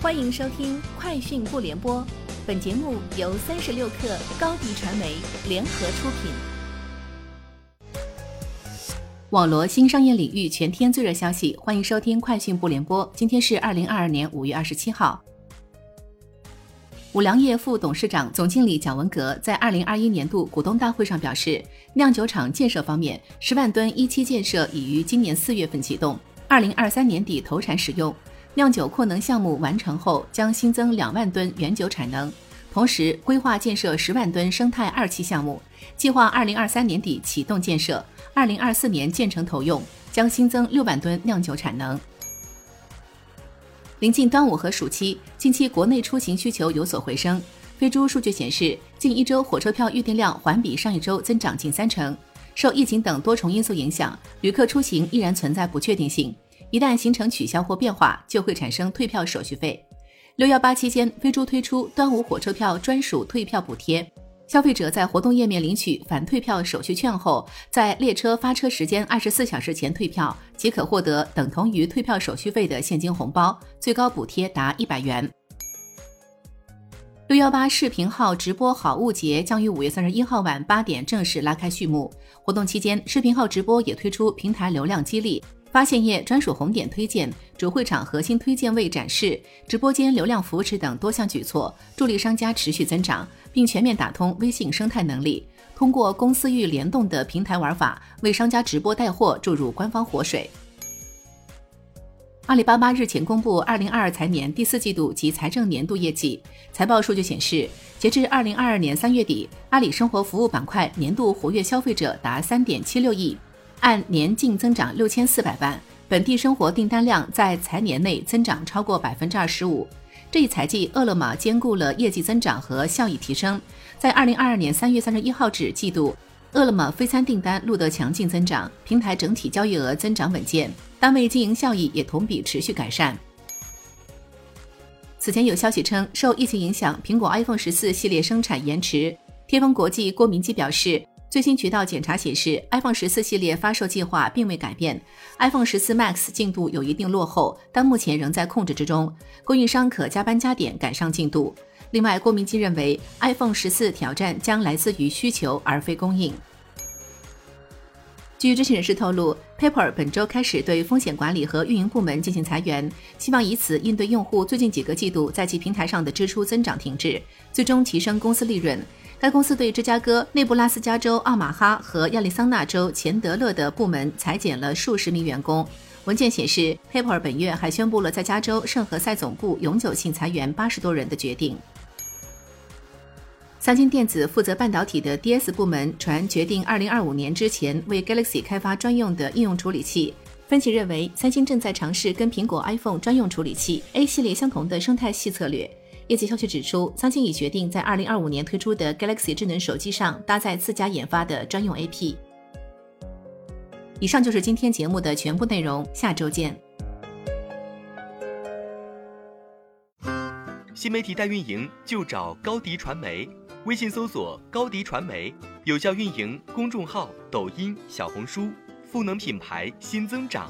欢迎收听《快讯不联播》，本节目由三十六克高低传媒联合出品。网罗新商业领域全天最热消息，欢迎收听《快讯不联播》。今天是二零二二年五月二十七号。五粮液副董事长、总经理蒋文革在二零二一年度股东大会上表示，酿酒厂建设方面，十万吨一期建设已于今年四月份启动，二零二三年底投产使用。酿酒扩能项目完成后，将新增两万吨原酒产能，同时规划建设十万吨生态二期项目，计划二零二三年底启动建设，二零二四年建成投用，将新增六万吨酿酒产能。临近端午和暑期，近期国内出行需求有所回升。飞猪数据显示，近一周火车票预订量环比上一周增长近三成。受疫情等多重因素影响，旅客出行依然存在不确定性。一旦行程取消或变化，就会产生退票手续费。六幺八期间，飞猪推出端午火车票专属退票补贴，消费者在活动页面领取反退票手续券后，在列车发车时间二十四小时前退票，即可获得等同于退票手续费的现金红包，最高补贴达一百元。六幺八视频号直播好物节将于五月三十一号晚八点正式拉开序幕。活动期间，视频号直播也推出平台流量激励。发现页专属红点推荐、主会场核心推荐位展示、直播间流量扶持等多项举措，助力商家持续增长，并全面打通微信生态能力。通过公司域联动的平台玩法，为商家直播带货注入官方活水。阿里巴巴日前公布二零二二财年第四季度及财政年度业绩，财报数据显示，截至二零二二年三月底，阿里生活服务板块年度活跃消费者达三点七六亿。按年净增长六千四百万，本地生活订单量在财年内增长超过百分之二十五。这一财季，饿了么兼顾了业绩增长和效益提升。在二零二二年三月三十一号止季度，饿了么非餐订单录得强劲增长，平台整体交易额增长稳健，单位经营效益也同比持续改善。此前有消息称，受疫情影响，苹果 iPhone 十四系列生产延迟。天风国际郭明基表示。最新渠道检查显示，iPhone 十四系列发售计划并未改变，iPhone 十四 Max 进度有一定落后，但目前仍在控制之中，供应商可加班加点赶上进度。另外，郭明基认为，iPhone 十四挑战将来自于需求而非供应。据知情人士透露，Paper 本周开始对风险管理和运营部门进行裁员，希望以此应对用户最近几个季度在其平台上的支出增长停滞，最终提升公司利润。该公司对芝加哥、内布拉斯加州奥马哈和亚利桑那州钱德勒的部门裁减了数十名员工。文件显示，PayPal 本月还宣布了在加州圣何塞总部永久性裁员八十多人的决定。三星电子负责半导体的 DS 部门传决定，二零二五年之前为 Galaxy 开发专用的应用处理器。分析认为，三星正在尝试跟苹果 iPhone 专用处理器 A 系列相同的生态系策略。业界消息指出，三星已决定在二零二五年推出的 Galaxy 智能手机上搭载自家研发的专用 AP。以上就是今天节目的全部内容，下周见。新媒体代运营就找高迪传媒，微信搜索高迪传媒，有效运营公众号、抖音、小红书，赋能品牌新增长。